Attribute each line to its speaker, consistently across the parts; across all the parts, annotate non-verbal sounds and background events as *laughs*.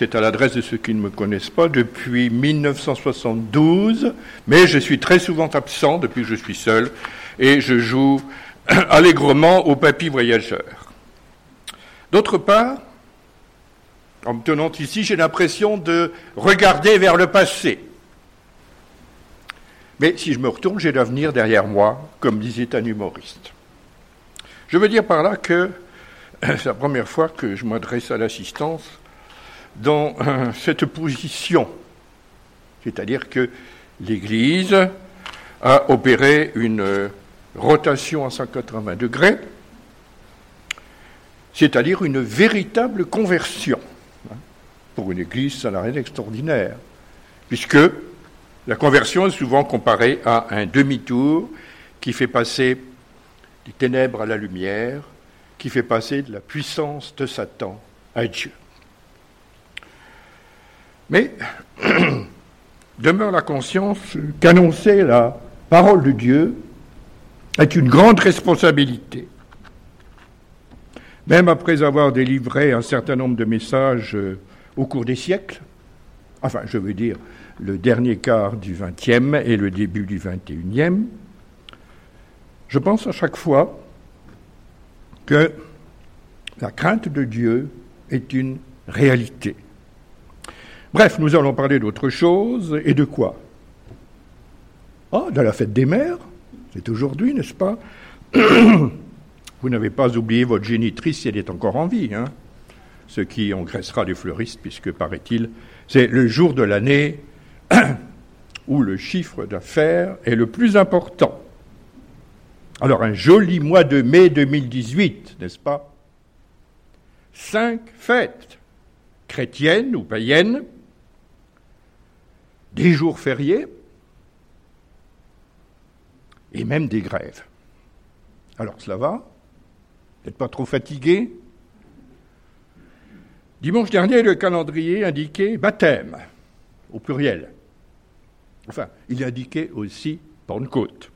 Speaker 1: C'est à l'adresse de ceux qui ne me connaissent pas depuis 1972, mais je suis très souvent absent depuis que je suis seul et je joue *clears throat* allègrement au papy voyageur. D'autre part, en me tenant ici, j'ai l'impression de regarder vers le passé. Mais si je me retourne, j'ai l'avenir derrière moi, comme disait un humoriste. Je veux dire par là que *clears throat* c'est la première fois que je m'adresse à l'assistance dans euh, cette position. C'est-à-dire que l'Église a opéré une euh, rotation à 180 degrés, c'est-à-dire une véritable conversion. Pour une Église, ça n'a rien d'extraordinaire, puisque la conversion est souvent comparée à un demi-tour qui fait passer des ténèbres à la lumière, qui fait passer de la puissance de Satan à Dieu. Mais *clears throat* demeure la conscience qu'annoncer la parole de Dieu est une grande responsabilité. Même après avoir délivré un certain nombre de messages euh, au cours des siècles, enfin je veux dire le dernier quart du XXe et le début du XXIe, je pense à chaque fois que la crainte de Dieu est une réalité. Bref, nous allons parler d'autre chose, et de quoi? Ah, de la fête des mères, c'est aujourd'hui, n'est-ce pas? Vous n'avez pas oublié votre génitrice si elle est encore en vie, hein. Ce qui engraissera les fleuristes, puisque, paraît-il, c'est le jour de l'année *coughs* où le chiffre d'affaires est le plus important. Alors, un joli mois de mai 2018, n'est-ce pas? Cinq fêtes, chrétiennes ou païennes, des jours fériés et même des grèves. Alors, cela va Vous n'êtes pas trop fatigué Dimanche dernier, le calendrier indiquait baptême, au pluriel. Enfin, il indiquait aussi Pentecôte.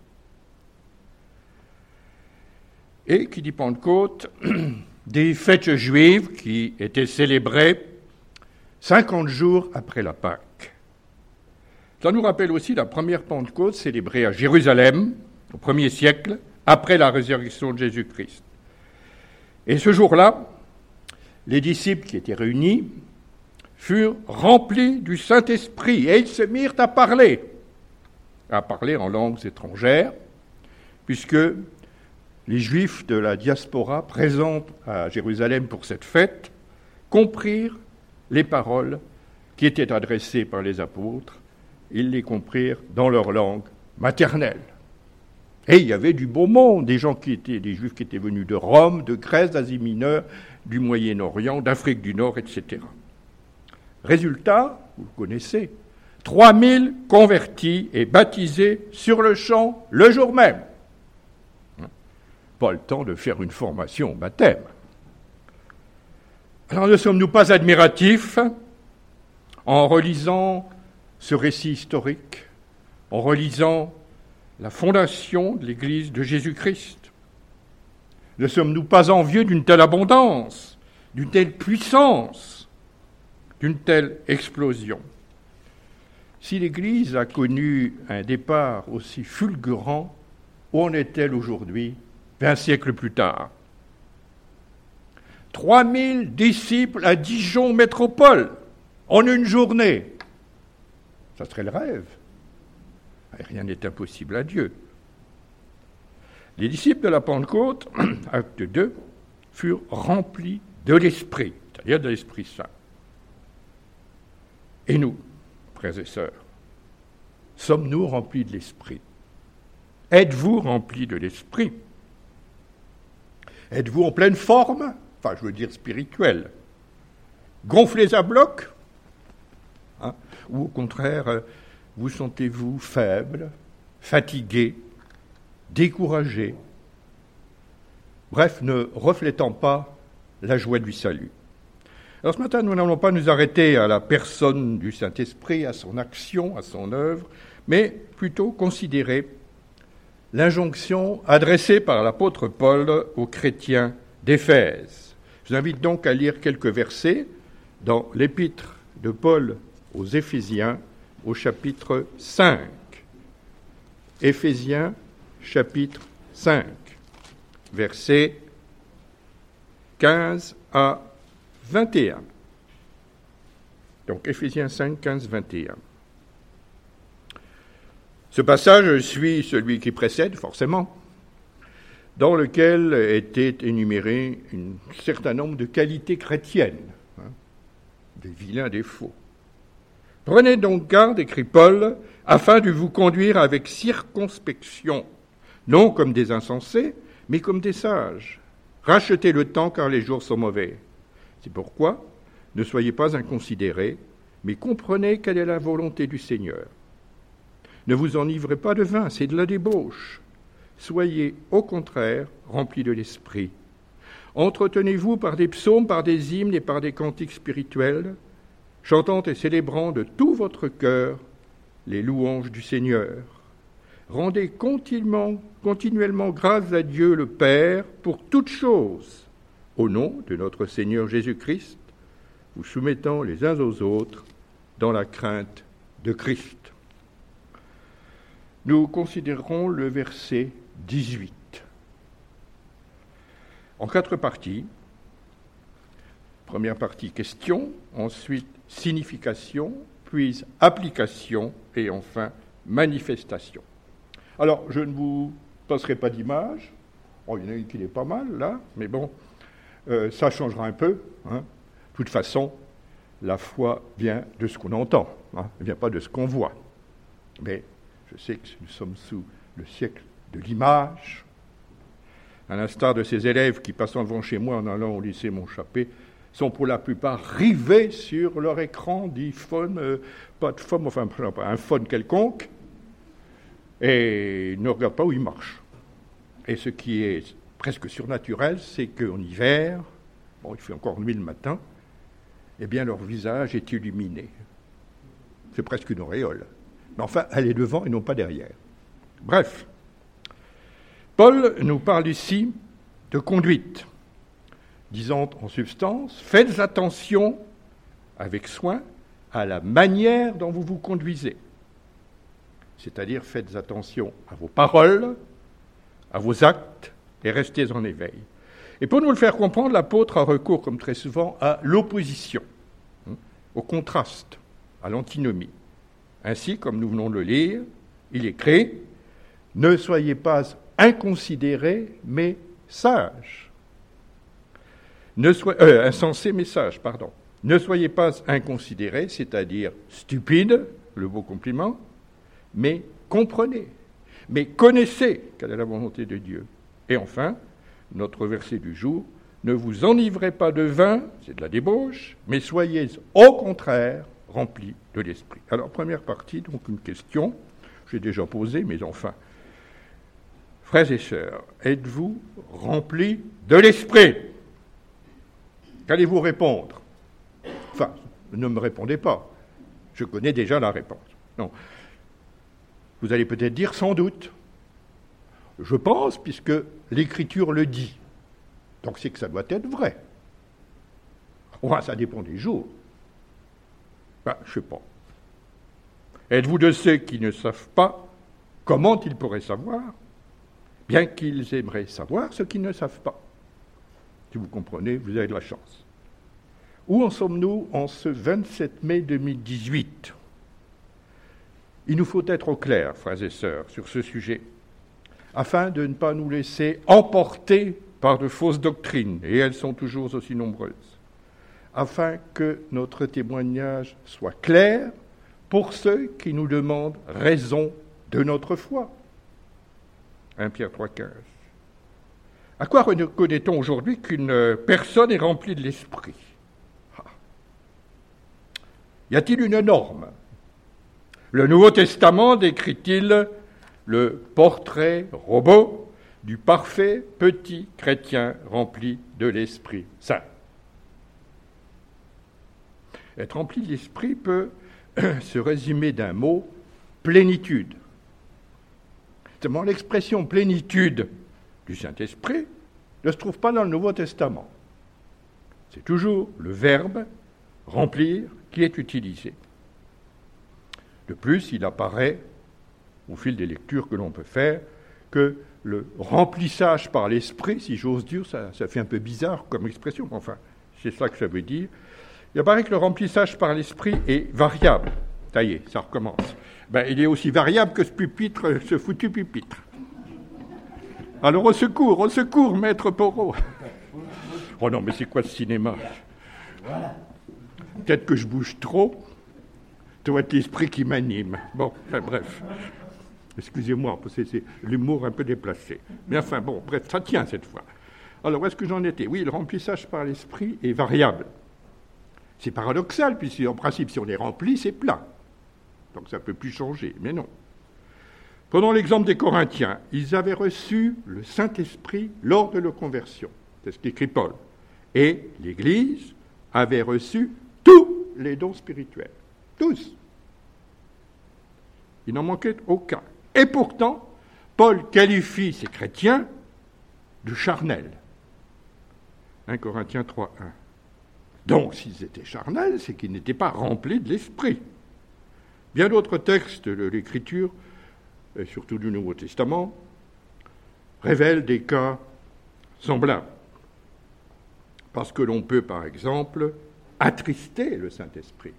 Speaker 1: Et qui dit Pentecôte, *clears throat* des fêtes juives qui étaient célébrées 50 jours après la Pâque. Ça nous rappelle aussi la première Pentecôte célébrée à Jérusalem au premier siècle, après la résurrection de Jésus-Christ. Et ce jour-là, les disciples qui étaient réunis furent remplis du Saint-Esprit et ils se mirent à parler, à parler en langues étrangères, puisque les Juifs de la diaspora présents à Jérusalem pour cette fête comprirent les paroles qui étaient adressées par les apôtres, ils les comprirent dans leur langue maternelle. Et il y avait du beau monde, des gens qui étaient, des juifs qui étaient venus de Rome, de Grèce, d'Asie mineure, du Moyen-Orient, d'Afrique du Nord, etc. Résultat, vous le connaissez, 3000 convertis et baptisés sur le champ le jour même pas le temps de faire une formation au baptême. Alors ne sommes-nous pas admiratifs en relisant ce récit historique, en relisant la fondation de l'Église de Jésus-Christ Ne sommes-nous pas envieux d'une telle abondance, d'une telle puissance, d'une telle explosion? Si l'Église a connu un départ aussi fulgurant, où en est-elle aujourd'hui un siècle plus tard? 3000 disciples à Dijon métropole en une journée. Ça serait le rêve. Rien n'est impossible à Dieu. Les disciples de la Pentecôte, *clears throat* acte 2, furent remplis de l'Esprit, c'est-à-dire de l'Esprit Saint. Et nous, frères et sœurs, sommes-nous remplis de l'Esprit? Êtes-vous remplis de l'Esprit? Êtes-vous en pleine forme? Enfin, je veux dire spirituelle. Gonflés à bloc? Ou au contraire, euh, vous sentez-vous faible, fatigué, découragé Bref, ne reflétant pas la joie du salut. Alors ce matin, nous n'allons pas nous arrêter à la personne du Saint-Esprit, à son action, à son œuvre, mais plutôt considérer l'injonction adressée par l'apôtre Paul aux chrétiens d'Éphèse. Je vous invite donc à lire quelques versets dans l'épître de Paul aux Éphésiens au chapitre 5. Éphésiens chapitre 5, versets 15 à 21. Donc Éphésiens 5, 15, 21. Ce passage suit celui qui précède, forcément, dans lequel étaient énumérés un certain nombre de qualités chrétiennes, hein, des vilains défauts. Prenez donc garde, écrit Paul, afin de vous conduire avec circonspection, non comme des insensés, mais comme des sages. Rachetez le temps car les jours sont mauvais. C'est pourquoi ne soyez pas inconsidérés, mais comprenez quelle est la volonté du Seigneur. Ne vous enivrez pas de vin, c'est de la débauche. Soyez au contraire remplis de l'Esprit. Entretenez-vous par des psaumes, par des hymnes et par des cantiques spirituels, chantant et célébrant de tout votre cœur les louanges du Seigneur. Rendez continuellement, continuellement grâce à Dieu le Père pour toutes choses, au nom de notre Seigneur Jésus-Christ, vous soumettant les uns aux autres dans la crainte de Christ. Nous considérons le verset 18 en quatre parties. Première partie question, ensuite signification, puis application et enfin manifestation. Alors, je ne vous passerai pas d'image. Oh, il y en a une qui est pas mal là, mais bon, euh, ça changera un peu. Hein. De toute façon, la foi vient de ce qu'on entend, hein, elle ne vient pas de ce qu'on voit. Mais je sais que nous sommes sous le siècle de l'image. À l'instar de ces élèves qui, passant devant chez moi en allant au lycée Montchappé, sont pour la plupart rivés sur leur écran d'iPhone, euh, pas de phone, enfin un phone quelconque, et ne regardent pas où il marche. Et ce qui est presque surnaturel, c'est qu'en hiver, bon, il fait encore nuit le matin, eh bien leur visage est illuminé. C'est presque une auréole. Mais enfin, elle est devant et non pas derrière. Bref, Paul nous parle ici de conduite, disant en substance, faites attention avec soin à la manière dont vous vous conduisez. C'est-à-dire faites attention à vos paroles, à vos actes et restez en éveil. Et pour nous le faire comprendre, l'apôtre a recours, comme très souvent, à l'opposition, hein, au contraste, à l'antinomie. Ainsi, comme nous venons de le lire, il écrit Ne soyez pas inconsidérés, mais sages. Ne soyez, euh, insensés, mais sages, pardon. Ne soyez pas inconsidérés, c'est-à-dire stupides, le beau compliment, mais comprenez, mais connaissez quelle est la volonté de Dieu. Et enfin, notre verset du jour, ne vous enivrez pas de vin, c'est de la débauche, mais soyez au contraire remplis de l'esprit. Alors, première partie, donc une question, j'ai déjà posée, mais enfin, frères et sœurs, êtes-vous remplis de l'esprit? Qu'allez-vous répondre? Enfin, ne me répondez pas, je connais déjà la réponse. Non. Vous allez peut-être dire sans doute. Je pense, puisque l'Écriture le dit. Donc c'est que ça doit être vrai. Enfin, ça dépend des jours. Ben, je ne sais pas. Êtes-vous de ceux qui ne savent pas comment ils pourraient savoir, bien qu'ils aimeraient savoir ce qu'ils ne savent pas Si vous comprenez, vous avez de la chance. Où en sommes-nous en ce 27 mai 2018 Il nous faut être au clair, frères et sœurs, sur ce sujet, afin de ne pas nous laisser emporter par de fausses doctrines, et elles sont toujours aussi nombreuses, afin que notre témoignage soit clair pour ceux qui nous demandent raison de notre foi. 1 Pierre 3,15. À quoi reconnaît-on aujourd'hui qu'une personne est remplie de l'esprit? Ah. Y a-t-il une norme? Le Nouveau Testament décrit-il le portrait robot du parfait petit chrétien rempli de l'Esprit Saint? Être rempli de l'Esprit peut *clears throat* se résumer d'un mot, plénitude. L'expression plénitude du Saint-Esprit ne se trouve pas dans le Nouveau Testament. C'est toujours le Verbe remplir qui est utilisé. De plus, il apparaît, au fil des lectures que l'on peut faire, que le remplissage par l'esprit, si j'ose dire, ça, fait un peu bizarre comme expression, enfin, c'est ça que ça veut dire. Il apparaît que le remplissage par l'esprit est variable. Ça y est, ça recommence. Ben, il est aussi variable que ce pupitre, ce foutu pupitre. Alors au secours, au secours, maître Porot. Oh non, mais c'est quoi ce cinéma? Peut-être que je bouge trop. Tu vois l'esprit qui m'anime. Bon, bref. Excusez-moi, c'est l'humour un peu déplacé. Mais enfin, bon, bref, ça tient cette fois. Alors, où est-ce que j'en étais? Oui, le remplissage par l'esprit est variable. C'est paradoxal, puisque en principe, si on est rempli, c'est plein. Donc ça ne peut plus changer, mais non. Prenons l'exemple des Corinthiens. Ils avaient reçu le Saint-Esprit lors de leur conversion. C'est ce qu'écrit Paul. Et l'Église avait reçu tous les dons spirituels. Tous. Il n'en manquait aucun. Et pourtant, Paul qualifie ces chrétiens de charnels. 1 Corinthiens 3.1. Donc, s'ils étaient charnels, c'est qu'ils n'étaient pas remplis de l'esprit. Bien d'autres textes de l'Écriture, et surtout du Nouveau Testament, révèlent des cas semblables. Parce que l'on peut, par exemple, attrister le Saint-Esprit,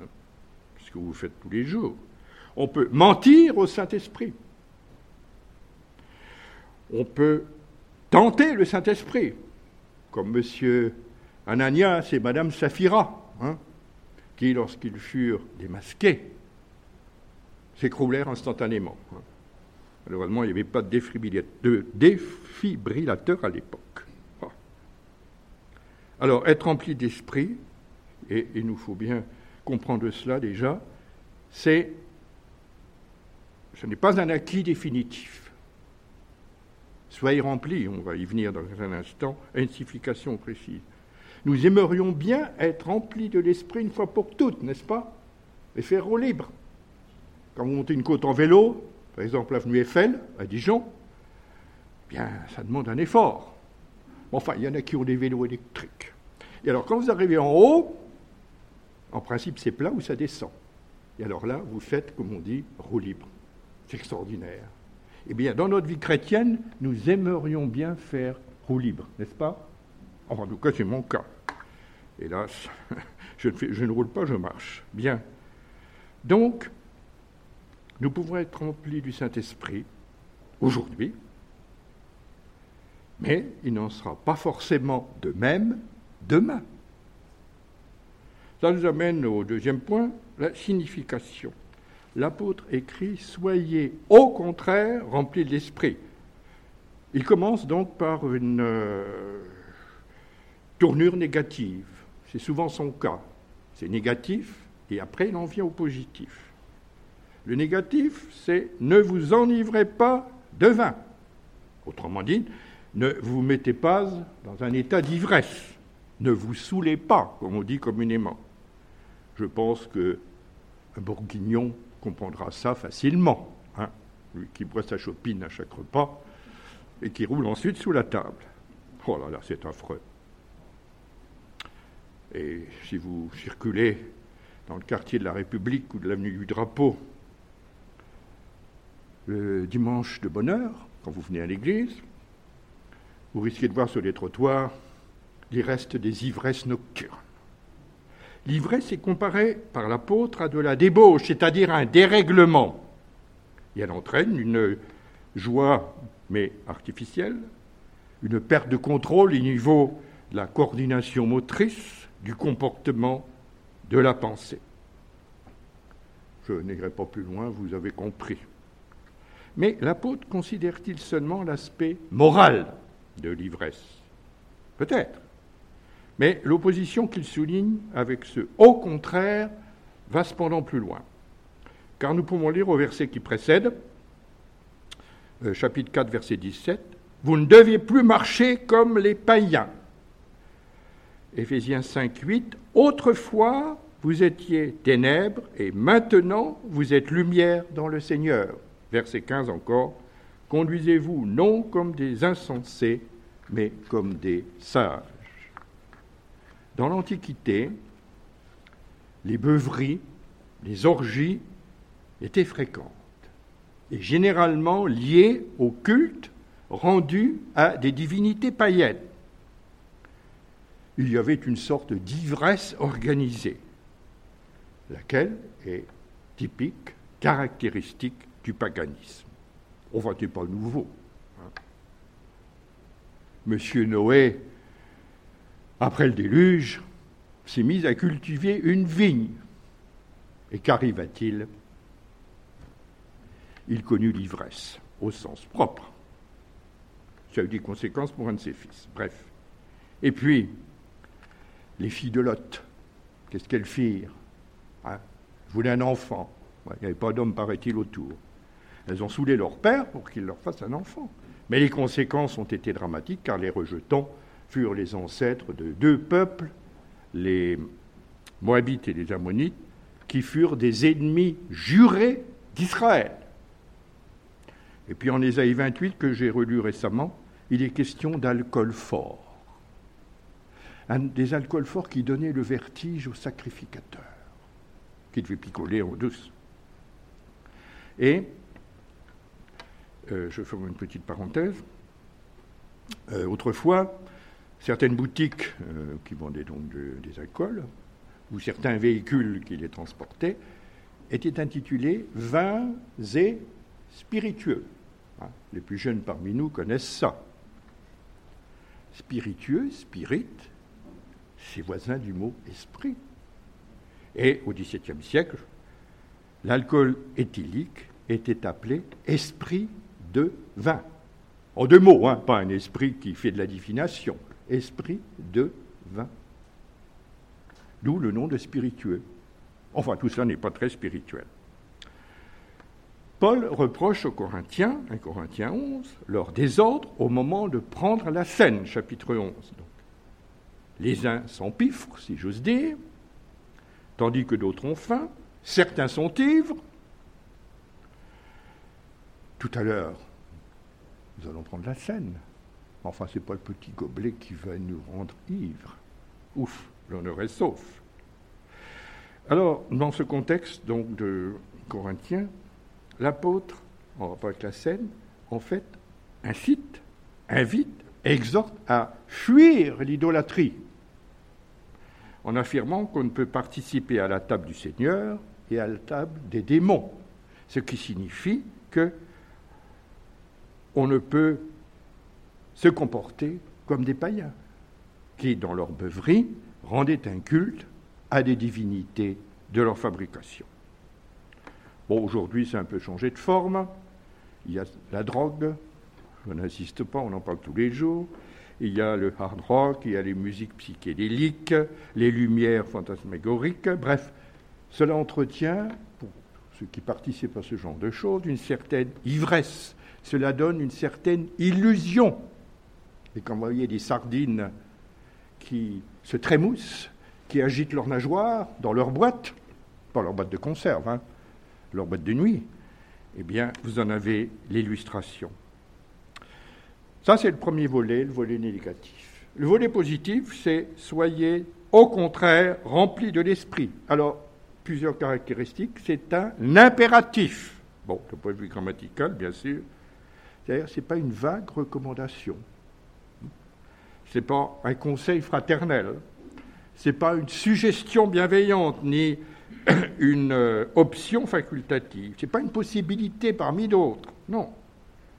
Speaker 1: hein, ce que vous faites tous les jours. On peut mentir au Saint-Esprit. On peut tenter le Saint-Esprit, comme M. Ananias et Mme Saphira, hein, qui, lorsqu'ils furent démasqués, s'écroulèrent instantanément. Hein. Malheureusement, il n'y avait pas de défibrillateur à l'époque. Ah. Alors, être rempli d'esprit, et il nous faut bien comprendre cela déjà, c'est ce n'est pas un acquis définitif. Soyez remplis, on va y venir dans un instant, signification précise. Nous aimerions bien être remplis de l'esprit une fois pour toutes, n'est-ce pas? Et faire au libre. Quand vous montez une côte en vélo, par exemple l'avenue Eiffel, à Dijon, bien, ça demande un effort. Enfin, il y en a qui ont des vélos électriques. Et alors, quand vous arrivez en haut, en principe, c'est plat ou ça descend. Et alors là, vous faites, comme on dit, roue libre. C'est extraordinaire. Eh bien, dans notre vie chrétienne, nous aimerions bien faire roue libre, n'est-ce pas? Enfin, en tout cas, c'est mon cas. Hélas, *laughs* je ne, je ne roule pas, je marche. Bien. Donc, nous pouvons être remplis du Saint-Esprit aujourd'hui, mais il n'en sera pas forcément de même demain. Ça nous amène au deuxième point, la signification l'apôtre écrit Soyez au contraire remplis de l'esprit. Il commence donc par une euh, tournure négative. C'est souvent son cas. C'est négatif et après il en vient au positif. Le négatif, c'est ne vous enivrez pas de vin. Autrement dit, ne vous mettez pas dans un état d'ivresse. Ne vous saoulez pas, comme on dit communément. Je pense que un bourguignon comprendra ça facilement. Hein, lui qui boit sa chopine à chaque repas et qui roule ensuite sous la table. Oh là là, c'est affreux. Et si vous circulez dans le quartier de la République ou de l'avenue du Drapeau, le dimanche de bonne heure, quand vous venez à l'église, vous risquez de voir sur les trottoirs les restes des ivresses nocturnes. L'ivresse est comparée par l'apôtre à de la débauche, c'est-à-dire un dérèglement. Et elle entraîne une joie, mais artificielle, une perte de contrôle au niveau de la coordination motrice, du comportement, de la pensée. Je n'irai pas plus loin, vous avez compris. Mais l'apôtre considère-t-il seulement l'aspect moral de l'ivresse? Peut-être. Mais l'opposition qu'il souligne avec ce au contraire va cependant plus loin. Car nous pouvons lire au verset qui précède, euh, chapitre 4, verset 17, Vous ne deviez plus marcher comme les païens. Éphésiens 5, 8, Autrefois, vous étiez ténèbres et maintenant vous êtes lumière dans le Seigneur. Verset 15 encore, Conduisez-vous non comme des insensés, mais comme des sages. Dans l'Antiquité, les beuveries, les orgies étaient fréquentes et généralement liées au culte rendu à des divinités païennes. Il y avait une sorte d'ivresse organisée, laquelle est typique, caractéristique du paganisme. On va pas nouveau. Hein. Monsieur Noé, après le déluge, s'est mis à cultiver une vigne. Et qu'arriva-t-il? Il connut l'ivresse, au sens propre. Ça a eu des conséquences pour un de ses fils. Bref. Et puis, les filles de Lot, qu'est-ce qu'elles firent? Hein? Voulaient un enfant. Il n'y avait pas d'homme, paraît-il, autour. Elles ont saoulé leur père pour qu'il leur fasse un enfant. Mais les conséquences ont été dramatiques car les rejetants furent les ancêtres de deux peuples, les Moabites et les Ammonites, qui furent des ennemis jurés d'Israël. Et puis en Ésaïe 28, que j'ai relu récemment, il est question d'alcool fort. Des alcools forts qui donnaient le vertige au sacrificateur, qui devait picoler en douce. Et, euh, je fais une petite parenthèse, euh, autrefois, certaines boutiques euh, qui vendaient donc des alcools, ou certains véhicules qui les transportaient, étaient intitulés vins et spiritueux. Hein, les plus jeunes parmi nous connaissent ça. Spiritueux, spirit, c'est voisin du mot esprit. Et au XVIIe siècle, l'alcool éthylique était appelé esprit de vin. En deux mots, hein, pas un esprit qui fait de la divination, esprit de vin. D'où le nom de spiritueux. Enfin, tout cela n'est pas très spirituel. Paul reproche aux Corinthiens, 1 Corinthiens 11, leur désordre au moment de prendre la scène, chapitre 11. Les uns s'empiffrent, si j'ose dire, tandis que d'autres ont faim, certains sont ivres. Tout à l'heure, nous allons prendre la scène. Enfin, ce n'est pas le petit gobelet qui va nous rendre ivres. Ouf, l'honneur est sauf. Alors, dans ce contexte donc de Corinthiens, l'apôtre, en rapport avec la scène, en fait, incite, invite, exhorte à fuir l'idolâtrie, en affirmant qu'on ne peut participer à la table du Seigneur et à la table des démons, ce qui signifie que on ne peut se comporter comme des païens, qui, dans leur beuverie, rendaient un culte à des divinités de leur fabrication. Bon, aujourd'hui, c'est un peu changé de forme. Il y a la drogue, je n'insiste pas, on en parle tous les jours. Il y a le hard rock, il y a les musiques psychédéliques, les lumières fantasmagoriques. Bref, cela entretient, pour ceux qui participent à ce genre de choses, une certaine ivresse cela donne une certaine illusion. Et quand vous voyez des sardines qui se trémoussent, qui agitent leurs nageoires dans leur boîte, pas leur boîte de conserve, hein, leur boîte de nuit, eh bien, vous en avez l'illustration. Ça, c'est le premier volet, le volet négatif. Le volet positif, c'est soyez au contraire remplis de l'esprit. Alors, plusieurs caractéristiques. C'est un impératif. Bon, le point de vue grammatical, bien sûr, c'est-à-dire, ce n'est pas une vague recommandation. Ce n'est pas un conseil fraternel. Ce n'est pas une suggestion bienveillante, ni *clears throat* une euh, option facultative. Ce n'est pas une possibilité parmi d'autres. Non.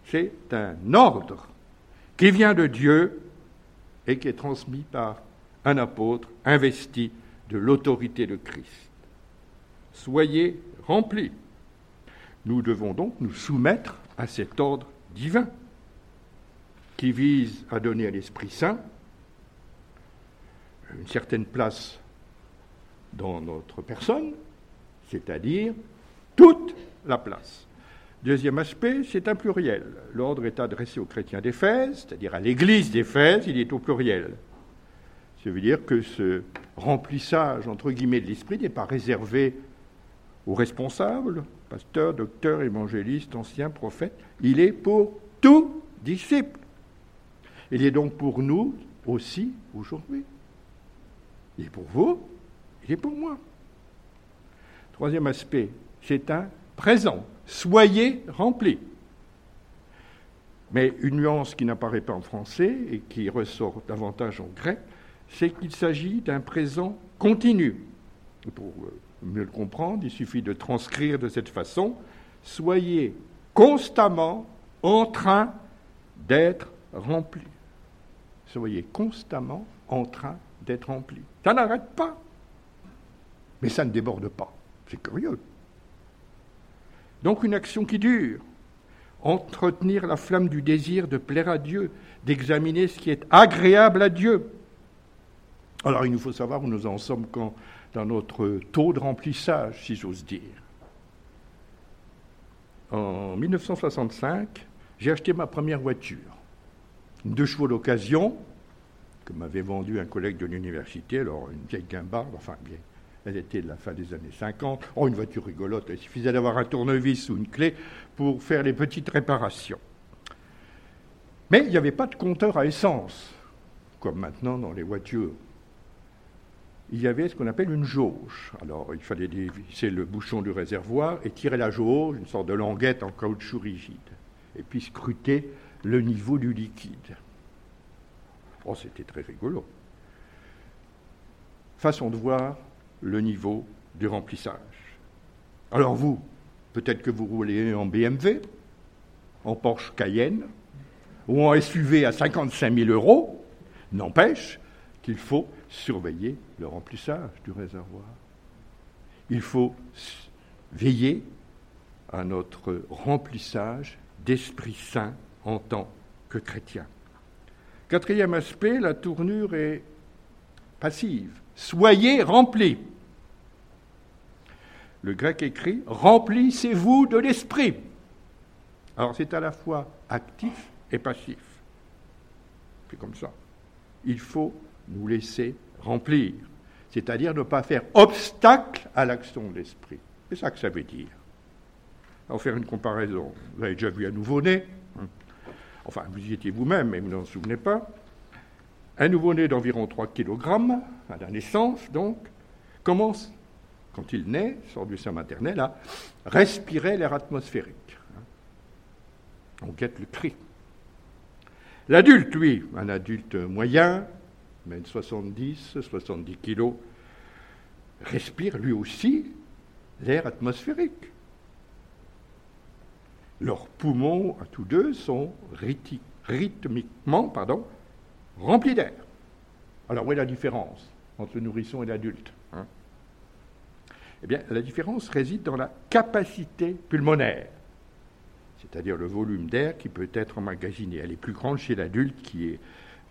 Speaker 1: C'est un ordre qui vient de Dieu et qui est transmis par un apôtre investi de l'autorité de Christ. Soyez remplis. Nous devons donc nous soumettre à cet ordre divin qui vise à donner à l'Esprit Saint une certaine place dans notre personne, c'est-à-dire toute la place. Deuxième aspect, c'est un pluriel. L'ordre est adressé aux chrétiens d'Éphèse, c'est-à-dire à l'Église d'Éphèse, il est au pluriel. Ça veut dire que ce remplissage, entre guillemets, de l'esprit n'est pas réservé aux responsables, pasteurs, docteurs, évangélistes, anciens, prophètes, il est pour tout disciple. Il est donc pour nous aussi aujourd'hui. Il est pour vous, il est pour moi. Troisième aspect, c'est un présent. Soyez remplis. Mais une nuance qui n'apparaît pas en français et qui ressort davantage en grec, c'est qu'il s'agit d'un présent continu. Pour mieux le comprendre, il suffit de transcrire de cette façon Soyez constamment en train d'être remplis. Soyez constamment en train d'être remplis. Ça n'arrête pas. Mais ça ne déborde pas. C'est curieux. Donc une action qui dure. Entretenir la flamme du désir de plaire à Dieu, d'examiner ce qui est agréable à Dieu. Alors il nous faut savoir où nous en sommes quand, dans notre taux de remplissage, si j'ose dire. En 1965, j'ai acheté ma première voiture. Une deux chevaux d'occasion, que m'avait vendue un collègue de l'université, alors une vieille guimbarde, enfin bien, elle était de la fin des années 50. Oh, une voiture rigolote, il suffisait d'avoir un tournevis ou une clé pour faire les petites réparations. Mais il n'y avait pas de compteur à essence, comme maintenant dans les voitures. Il y avait ce qu'on appelle une jauge. Alors, il fallait dévisser le bouchon du réservoir et tirer la jauge, une sorte de languette en caoutchouc rigide, et puis scruter le niveau du liquide. Oh, c'était très rigolo. Façon de voir le niveau du remplissage. Alors vous, peut-être que vous roulez en BMW, en Porsche Cayenne, ou en SUV à 55 000 euros, n'empêche qu'il faut surveiller le remplissage du réservoir. Il faut veiller à notre remplissage d'Esprit Saint en tant que chrétien. Quatrième aspect, la tournure est passive. Soyez remplis. Le grec écrit Remplissez-vous de l'esprit. Alors c'est à la fois actif et passif. C'est comme ça. Il faut nous laisser remplir, c'est-à-dire ne pas faire obstacle à l'action de l'esprit. C'est ça que ça veut dire. On va faire une comparaison. Vous avez déjà vu un nouveau-né. Hein. Enfin, vous y étiez vous-même, mais vous n'en souvenez pas. Un nouveau-né d'environ 3 kg, à la naissance donc, commence, quand il naît, sort du sein maternel, à respirer l'air atmosphérique. On guette le cri. L'adulte, lui, un adulte moyen, même 70, 70 kg, respire lui aussi l'air atmosphérique. Leurs poumons, à tous deux, sont rythmiquement pardon, rempli d'air. Alors, où est la différence entre le nourrisson et l'adulte hein? Eh bien, la différence réside dans la capacité pulmonaire, c'est-à-dire le volume d'air qui peut être emmagasiné. Elle est plus grande chez l'adulte qui,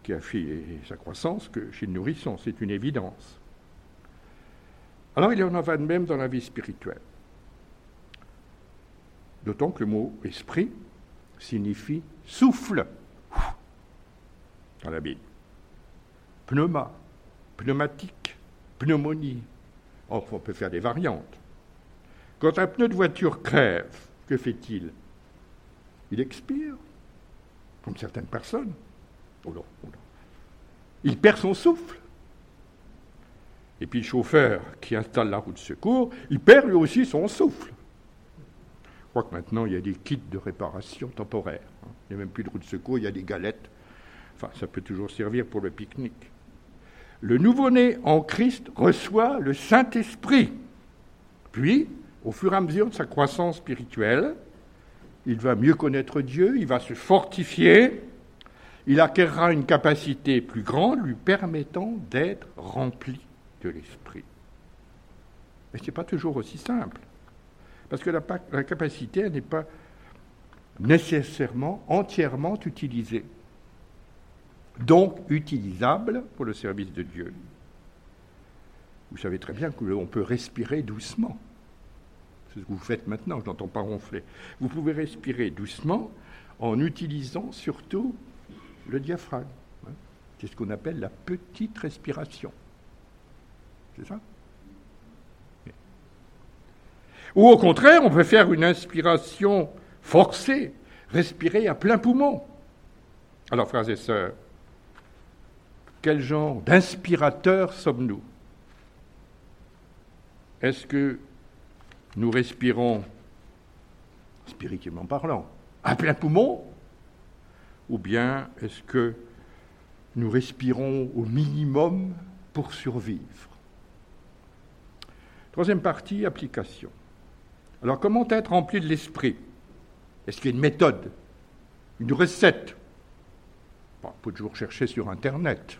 Speaker 1: qui a fait sa croissance que chez le nourrisson, c'est une évidence. Alors, il y en a de même dans la vie spirituelle. D'autant que le mot esprit signifie souffle dans la Bible. Pneuma, pneumatique, pneumonie. on peut faire des variantes. Quand un pneu de voiture crève, que fait-il? Il expire, comme certaines personnes. Oh oh il perd son souffle. Et puis le chauffeur qui installe la roue de secours, il perd lui aussi son souffle. Je crois que maintenant, il y a des kits de réparation temporaire. Hein. Il n'y a même plus de roue de secours, il y a des galettes Enfin, ça peut toujours servir pour le pique-nique. Le nouveau-né en Christ reçoit le Saint-Esprit. Puis, au fur et à mesure de sa croissance spirituelle, il va mieux connaître Dieu, il va se fortifier, il acquérera une capacité plus grande lui permettant d'être rempli de l'Esprit. Mais ce n'est pas toujours aussi simple, parce que la, la capacité n'est pas nécessairement entièrement utilisée donc utilisable pour le service de Dieu. Vous savez très bien qu'on peut respirer doucement. C'est ce que vous faites maintenant, je n'entends pas ronfler. Vous pouvez respirer doucement en utilisant surtout le diaphragme. Hein. C'est ce qu'on appelle la petite respiration. C'est ça? Ou au contraire, on peut faire une inspiration forcée, respirer à plein poumon. Alors, frères et sœurs, quel genre d'inspirateurs sommes-nous? Est-ce que nous respirons, spirituellement parlant, à plein poumon Ou bien est-ce que nous respirons au minimum pour survivre? Troisième partie, application. Alors comment être rempli de l'esprit? Est-ce qu'il y a une méthode, une recette? On peut toujours chercher sur Internet,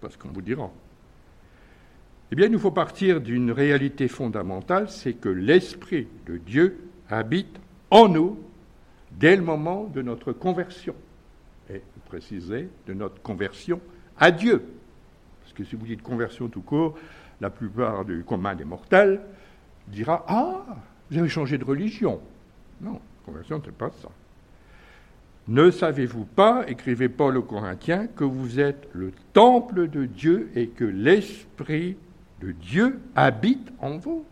Speaker 1: parce qu'on vous dira. Eh bien, il nous faut partir d'une réalité fondamentale, c'est que l'Esprit de Dieu habite en nous dès le moment de notre conversion. Et vous précisez, de notre conversion à Dieu. Parce que si vous dites conversion tout court, la plupart du commun des mortels dira Ah, vous avez changé de religion. Non, conversion, ce n'est pas ça. Ne savez-vous pas, écrivait Paul aux Corinthiens, que vous êtes le temple de Dieu et que l'Esprit de Dieu habite en vous?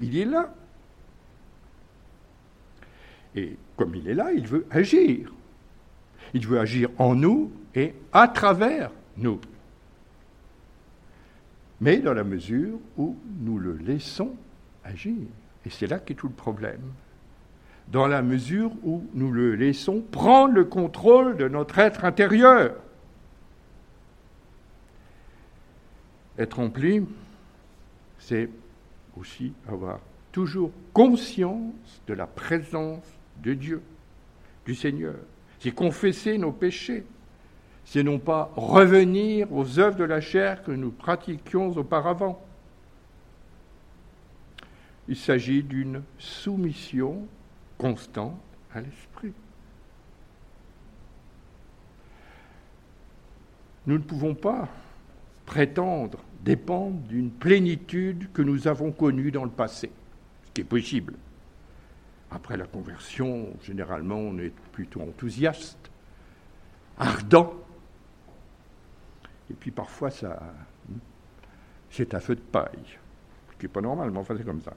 Speaker 1: Il est là. Et comme il est là, il veut agir. Il veut agir en nous et à travers nous. Mais dans la mesure où nous le laissons agir. Et c'est là qu'est tout le problème. Dans la mesure où nous le laissons prendre le contrôle de notre être intérieur. Être rempli, c'est aussi avoir toujours conscience de la présence de Dieu, du Seigneur. C'est confesser nos péchés. C'est non pas revenir aux œuvres de la chair que nous pratiquions auparavant. Il s'agit d'une soumission constante à l'esprit. Nous ne pouvons pas prétendre dépendre d'une plénitude que nous avons connue dans le passé, ce qui est possible. Après la conversion, généralement, on est plutôt enthousiaste, ardent, et puis parfois, ça, c'est un feu de paille, ce qui n'est pas normal, mais enfin, c'est comme ça.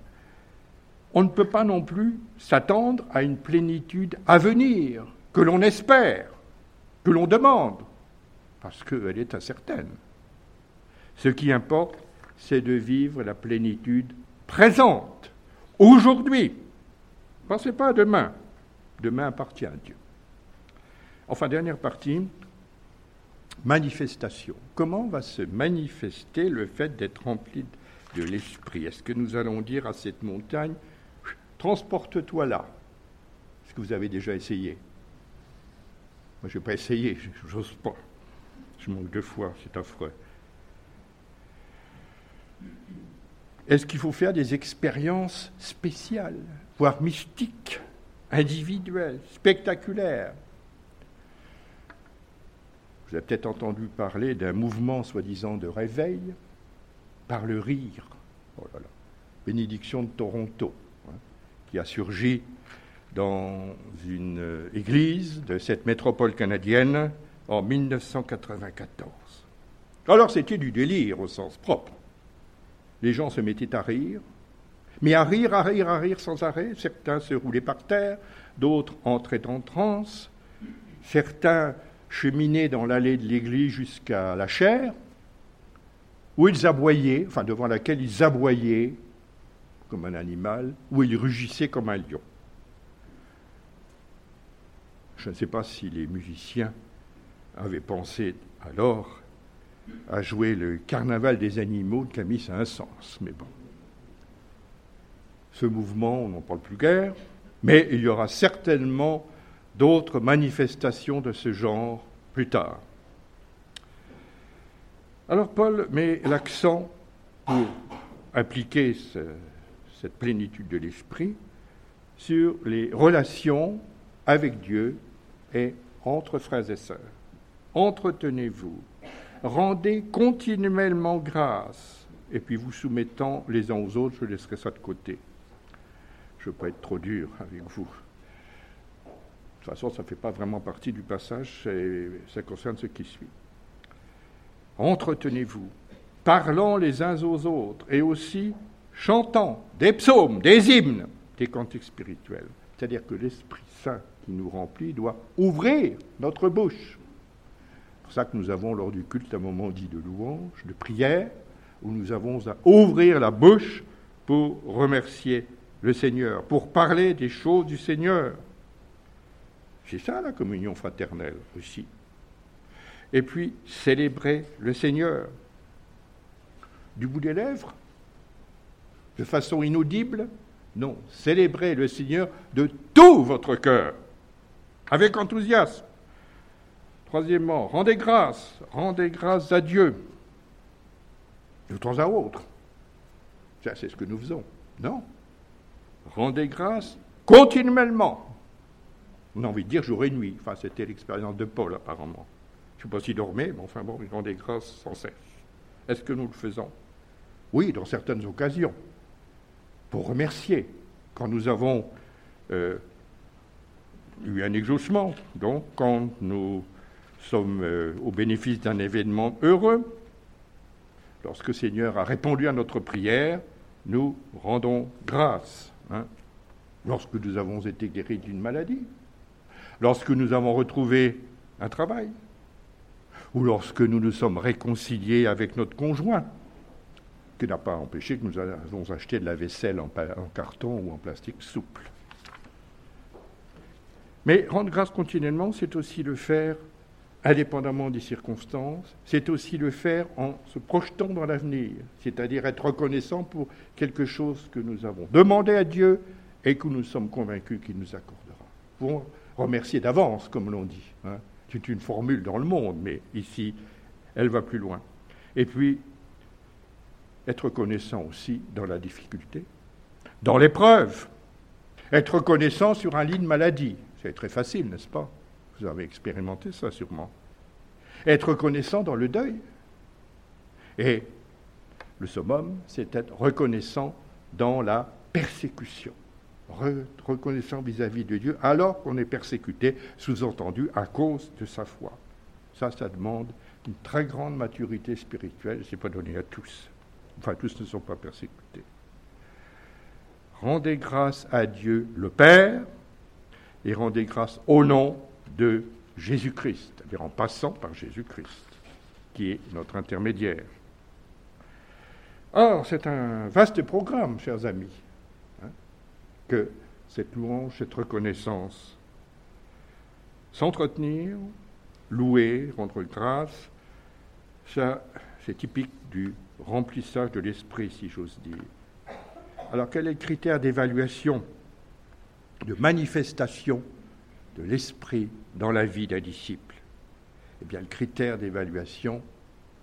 Speaker 1: On ne peut pas non plus s'attendre à une plénitude à venir, que l'on espère, que l'on demande, parce qu'elle est incertaine. Ce qui importe, c'est de vivre la plénitude présente, aujourd'hui. Pensez pas à demain. Demain appartient à Dieu. Enfin, dernière partie, manifestation. Comment va se manifester le fait d'être rempli de l'esprit? Est-ce que nous allons dire à cette montagne, transporte-toi là Est-ce que vous avez déjà essayé? Moi, je n'ai pas essayé, j'ose pas. Je manque de foi, c'est affreux. Est-ce qu'il faut faire des expériences spéciales, voire mystiques, individuelles, spectaculaires? Vous avez peut-être entendu parler d'un mouvement soi-disant de réveil par le rire. Oh. Bénédiction de Toronto, hein, qui a surgi dans une euh, église de cette métropole canadienne en 1994. Alors c'était du délire au sens propre les gens se mettaient à rire, mais à rire, à rire, à rire sans arrêt. Certains se roulaient par terre, d'autres entraient en transe, certains cheminaient dans l'allée de l'église jusqu'à la chaire, où ils aboyaient, enfin devant laquelle ils aboyaient comme un animal, où ils rugissaient comme un lion. Je ne sais pas si les musiciens avaient pensé alors à jouer le carnaval des animaux de Camille Saint-Saëns. Mais bon. Ce mouvement, on n'en parle plus guère, mais il y aura certainement d'autres manifestations de ce genre plus tard. Alors Paul met l'accent pour appliquer cette plénitude de l'esprit sur les relations avec Dieu et entre frères et sœurs. Entretenez-vous rendez continuellement grâce, et puis vous soumettant les uns aux autres, je laisserai ça de côté. Je ne veux pas être trop dur avec vous. De toute façon, ça ne fait pas vraiment partie du passage, ça concerne ce qui suit. Entretenez-vous, parlant les uns aux autres, et aussi chantant des psaumes, des hymnes, des cantiques spirituels. C'est-à-dire que l'Esprit Saint qui nous remplit doit ouvrir notre bouche pour ça que nous avons lors du culte un moment dit de louange, de prière, où nous avons à ouvrir la bouche pour remercier le Seigneur, pour parler des choses du Seigneur. C'est ça la communion fraternelle aussi. Et puis célébrer le Seigneur du bout des lèvres, de façon inaudible, non, célébrer le Seigneur de tout votre cœur, avec enthousiasme. Troisièmement, rendez grâce, rendez grâce à Dieu, de temps à autre. Ça, c'est ce que nous faisons. Non. Rendez grâce continuellement. On a envie de dire jour et nuit. Enfin, c'était l'expérience de Paul, apparemment. Je ne sais pas s'il dormait, mais enfin bon, il grâce sans cesse. Est-ce que nous le faisons? Oui, dans certaines occasions. Pour remercier. Quand nous avons euh, eu un exaucement, donc quand nous sommes euh, au bénéfice d'un événement heureux, lorsque le Seigneur a répondu à notre prière, nous rendons grâce. Hein. lorsque nous avons été guéris d'une maladie, lorsque nous avons retrouvé un travail, ou lorsque nous nous sommes réconciliés avec notre conjoint, qui n'a pas empêché que nous avons acheté de la vaisselle en, carton ou en plastique souple. Mais rendre grâce continuellement, c'est aussi le faire indépendamment des circonstances, c'est aussi le faire en se projetant dans l'avenir, c'est-à-dire être reconnaissant pour quelque chose que nous avons demandé à Dieu et que nous sommes convaincus qu'il nous accordera. Pour remercier d'avance, comme l'on dit. Hein. C'est une formule dans le monde, mais ici, elle va plus loin. Et puis, être reconnaissant aussi dans la difficulté, dans l'épreuve, être reconnaissant sur un lit de maladie. C'est très facile, n'est-ce pas? Vous avez expérimenté ça sûrement. Être reconnaissant dans le deuil. Et le summum, c'est être reconnaissant dans la persécution. reconnaissant vis-à-vis de Dieu alors qu'on est persécuté, sous-entendu, à cause de sa foi. Ça, ça demande une très grande maturité spirituelle. Ce n'est pas donné à tous. Enfin, tous ne sont pas persécutés. Rendez grâce à Dieu le Père et rendez grâce au nom de Jésus-Christ, c'est-à-dire en passant par Jésus-Christ, qui est notre intermédiaire. Or, c'est un vaste programme, chers amis, hein, que cette louange, cette reconnaissance, s'entretenir, louer, rendre grâce, ça, c'est typique du remplissage de l'esprit, si j'ose dire. Alors, quel est le critère d'évaluation, de manifestation de l'esprit dans la vie d'un disciple Eh bien, le critère d'évaluation,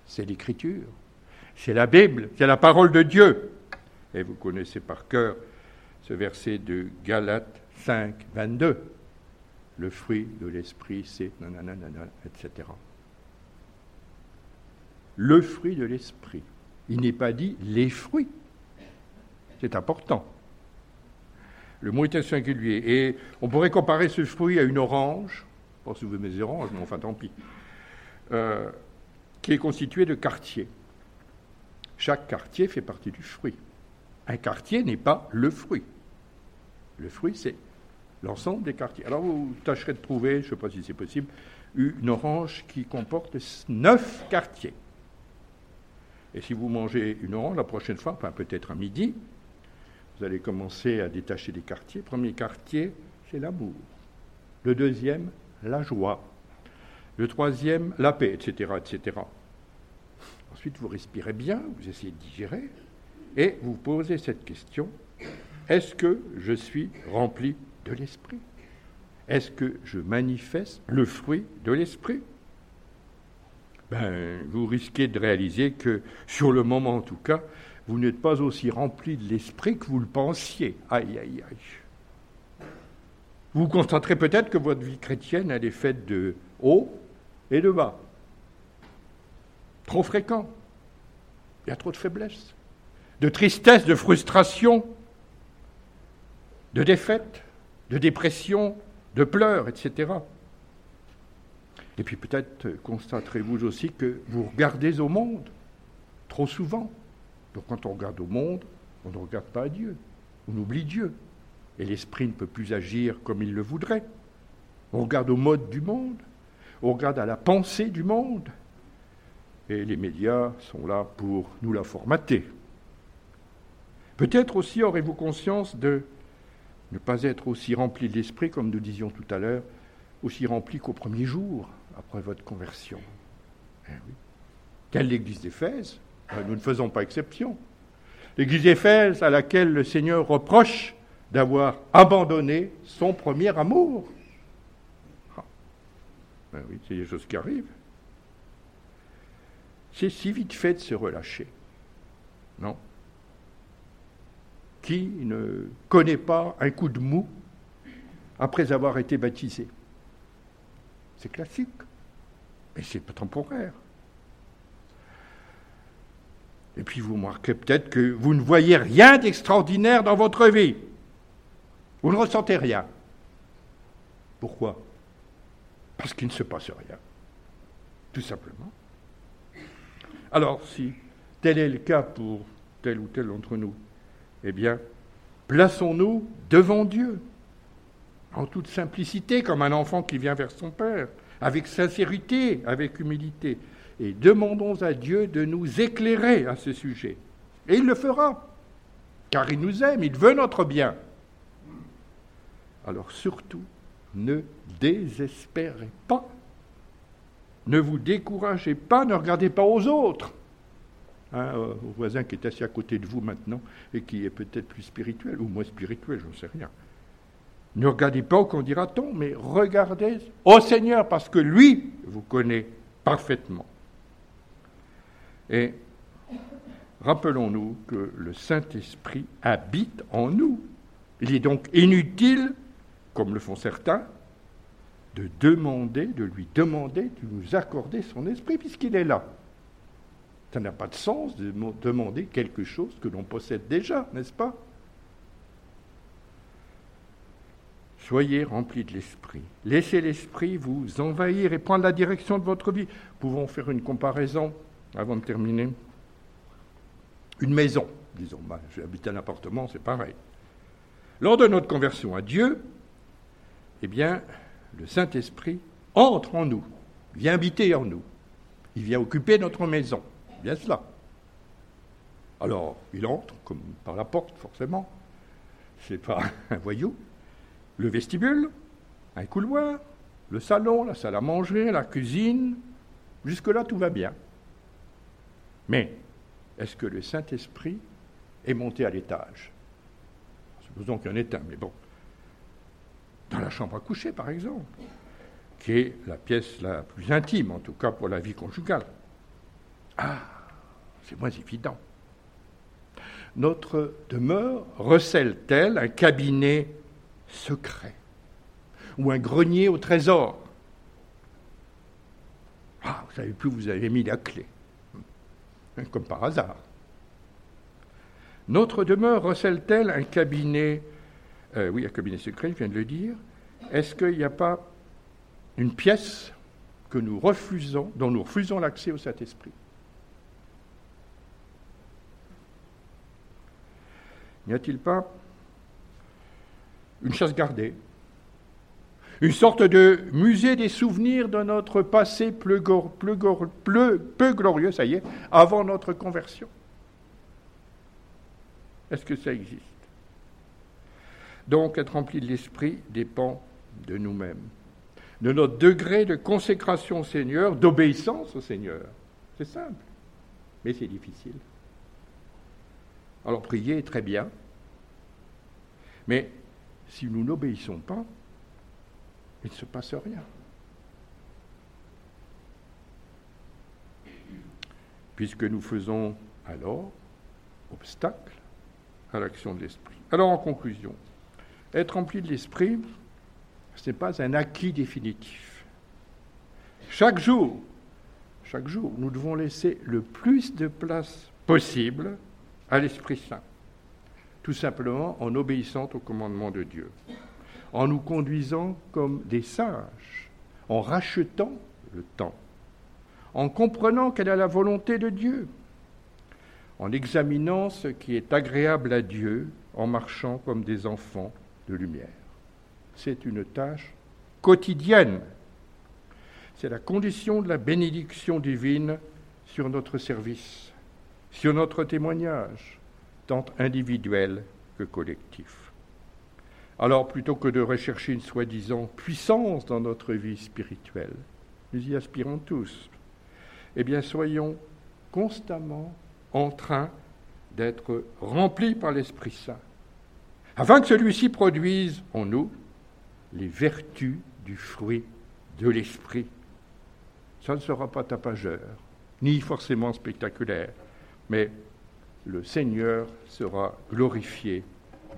Speaker 1: c'est l'écriture, c'est la Bible, c'est la parole de Dieu. Et vous connaissez par cœur ce verset de Galates 5, 22. Le fruit de l'esprit, c'est nanana, etc. Le fruit de l'esprit. Il n'est pas dit les fruits. C'est important. Le mot est singulier. Et on pourrait comparer ce fruit à une orange, pas vous mes oranges, mais enfin tant pis, euh, qui est constitué de quartiers. Chaque quartier fait partie du fruit. Un quartier n'est pas le fruit. Le fruit, c'est l'ensemble des quartiers. Alors vous tâcherez de trouver, je ne sais pas si c'est possible, une orange qui comporte neuf quartiers. Et si vous mangez une orange la prochaine fois, enfin peut-être à midi, vous allez commencer à détacher des quartiers. Premier quartier, c'est l'amour. Le deuxième, la joie. Le troisième, la paix, etc., etc. Ensuite, vous respirez bien, vous essayez de digérer, et vous posez cette question est-ce que je suis rempli de l'esprit? Est-ce que je manifeste le fruit de l'esprit? Ben, vous risquez de réaliser que, sur le moment en tout cas, vous n'êtes pas aussi rempli de l'esprit que vous le pensiez. Aïe, aïe, aïe. Vous constaterez peut-être que votre vie chrétienne, elle est faite de haut et de bas. Trop fréquent. Il y a trop de faiblesse, de tristesse, de frustration, de défaite, de dépression, de pleurs, etc. Et puis peut-être constaterez-vous aussi que vous regardez au monde trop souvent. Donc quand on regarde au monde, on ne regarde pas à Dieu. On oublie Dieu. Et l'esprit ne peut plus agir comme il le voudrait. On regarde au mode du monde. On regarde à la pensée du monde. Et les médias sont là pour nous la formater. Peut-être aussi aurez-vous conscience de ne pas être aussi rempli de l'esprit, comme nous disions tout à l'heure, aussi rempli qu'au premier jour après votre conversion. Eh oui. Quelle l'église d'Éphèse? Euh, Nous ne faisons pas exception. L'église d'Éphèse à laquelle le Seigneur reproche d'avoir abandonné son premier amour. Ah. Ben oui, c'est des choses qui arrivent. C'est si vite fait de se relâcher. Non Qui ne connaît pas un coup de mou après avoir été baptisé C'est classique, mais c'est pas temporaire. Et puis vous remarquez peut-être que vous ne voyez rien d'extraordinaire dans votre vie. Vous ne ressentez rien. Pourquoi? Parce qu'il ne se passe rien. Tout simplement. Alors, si tel est le cas pour tel ou tel d'entre nous, eh bien, plaçons-nous devant Dieu, en toute simplicité, comme un enfant qui vient vers son Père, avec sincérité, avec humilité, et demandons à Dieu de nous éclairer à ce sujet. Et il le fera, car il nous aime, il veut notre bien. Alors surtout, ne désespérez pas. Ne vous découragez pas, ne regardez pas aux autres. Hein, euh, au voisin qui est assis à côté de vous maintenant et qui est peut-être plus spirituel ou moins spirituel, je ne sais rien. Ne regardez pas au qu'on dira-t-on, mais regardez au Seigneur parce que lui vous connaît parfaitement. Et rappelons-nous que le Saint-Esprit habite en nous. Il est donc inutile, comme le font certains, de demander, de lui demander de nous accorder son esprit, puisqu'il est là. Ça n'a pas de sens de demander quelque chose que l'on possède déjà, n'est-ce pas? Soyez remplis de l'esprit. Laissez l'esprit vous envahir et prendre la direction de votre vie. Pouvons faire une comparaison avant de terminer. Une maison, disons. Bah, J'habite un appartement, c'est pareil. Lors de notre conversion à Dieu, eh bien, le Saint-Esprit entre en nous, vient habiter en nous. Il vient occuper notre maison. Bien cela. Alors, il entre, comme par la porte, forcément. C'est pas *laughs* un voyou. Le vestibule, un couloir, le salon, la salle à manger, la cuisine. Jusque-là, tout va bien. Mais est-ce que le Saint-Esprit est monté à l'étage? Supposons qu'il y en ait un, mais bon dans la chambre à coucher, par exemple, qui est la pièce la plus intime, en tout cas pour la vie conjugale. Ah, c'est moins évident. Notre demeure recèle-t-elle un cabinet secret ou un grenier au trésor? Ah, vous savez plus, vous avez mis la clé, comme par hasard. Notre demeure recèle-t-elle un cabinet euh, oui, un cabinet secret, je viens de le dire. Est-ce qu'il n'y a pas une pièce que nous refusons, dont nous refusons l'accès au Saint-Esprit? N'y a-t-il pas une chasse gardée? Une sorte de musée des souvenirs de notre passé peu glorieux, ça y est, avant notre conversion? Est-ce que ça existe? Donc être rempli de l'Esprit dépend de nous-mêmes, de notre degré de consécration au Seigneur, d'obéissance au Seigneur. C'est simple, mais c'est difficile. Alors prier est très bien, mais si nous n'obéissons pas, il ne se passe rien. Puisque nous faisons alors obstacle à l'action de l'Esprit. Alors en conclusion, être rempli de l'esprit, ce n'est pas un acquis définitif. Chaque jour, chaque jour, nous devons laisser le plus de place possible à l'Esprit Saint, tout simplement en obéissant au commandement de Dieu, en nous conduisant comme des sages, en rachetant le temps, en comprenant quelle est la volonté de Dieu, en examinant ce qui est agréable à Dieu, en marchant comme des enfants de lumière. C'est une tâche quotidienne. C'est la condition de la bénédiction divine sur notre service, sur notre témoignage, tant individuel que collectif. Alors, plutôt que de rechercher une soi-disant puissance dans notre vie spirituelle, nous y aspirons tous, eh bien, soyons constamment en train d'être remplis par l'Esprit Saint, afin que celui-ci produise en nous les vertus du fruit de l'Esprit. Ça ne sera pas tapageur, ni forcément spectaculaire, mais le Seigneur sera glorifié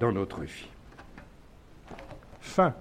Speaker 1: dans notre vie. Fin.